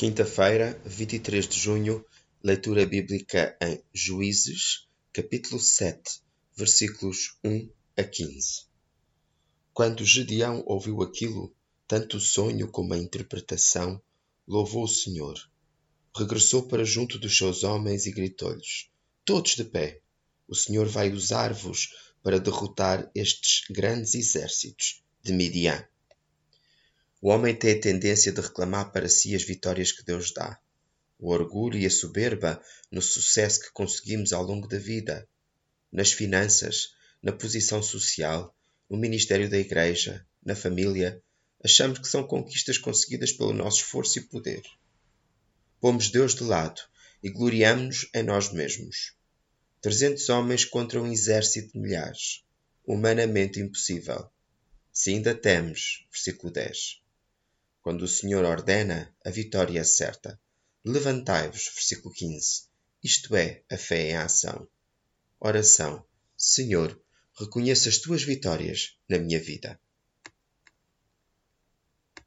Quinta-feira, 23 de junho, leitura bíblica em Juízes, capítulo 7, versículos 1 a 15. Quando Gedeão ouviu aquilo, tanto o sonho como a interpretação, louvou o Senhor. Regressou para junto dos seus homens e gritou-lhes: Todos de pé! O Senhor vai usar-vos para derrotar estes grandes exércitos de Midian. O homem tem a tendência de reclamar para si as vitórias que Deus dá, o orgulho e a soberba no sucesso que conseguimos ao longo da vida, nas finanças, na posição social, no ministério da igreja, na família, achamos que são conquistas conseguidas pelo nosso esforço e poder. Pomos Deus de lado e gloriamos-nos em nós mesmos. Trezentos homens contra um exército de milhares. Humanamente impossível. Se ainda temes, versículo 10. Quando o Senhor ordena, a vitória é certa. Levantai-vos, versículo 15. Isto é a fé em ação. Oração. Senhor, reconheço as tuas vitórias na minha vida.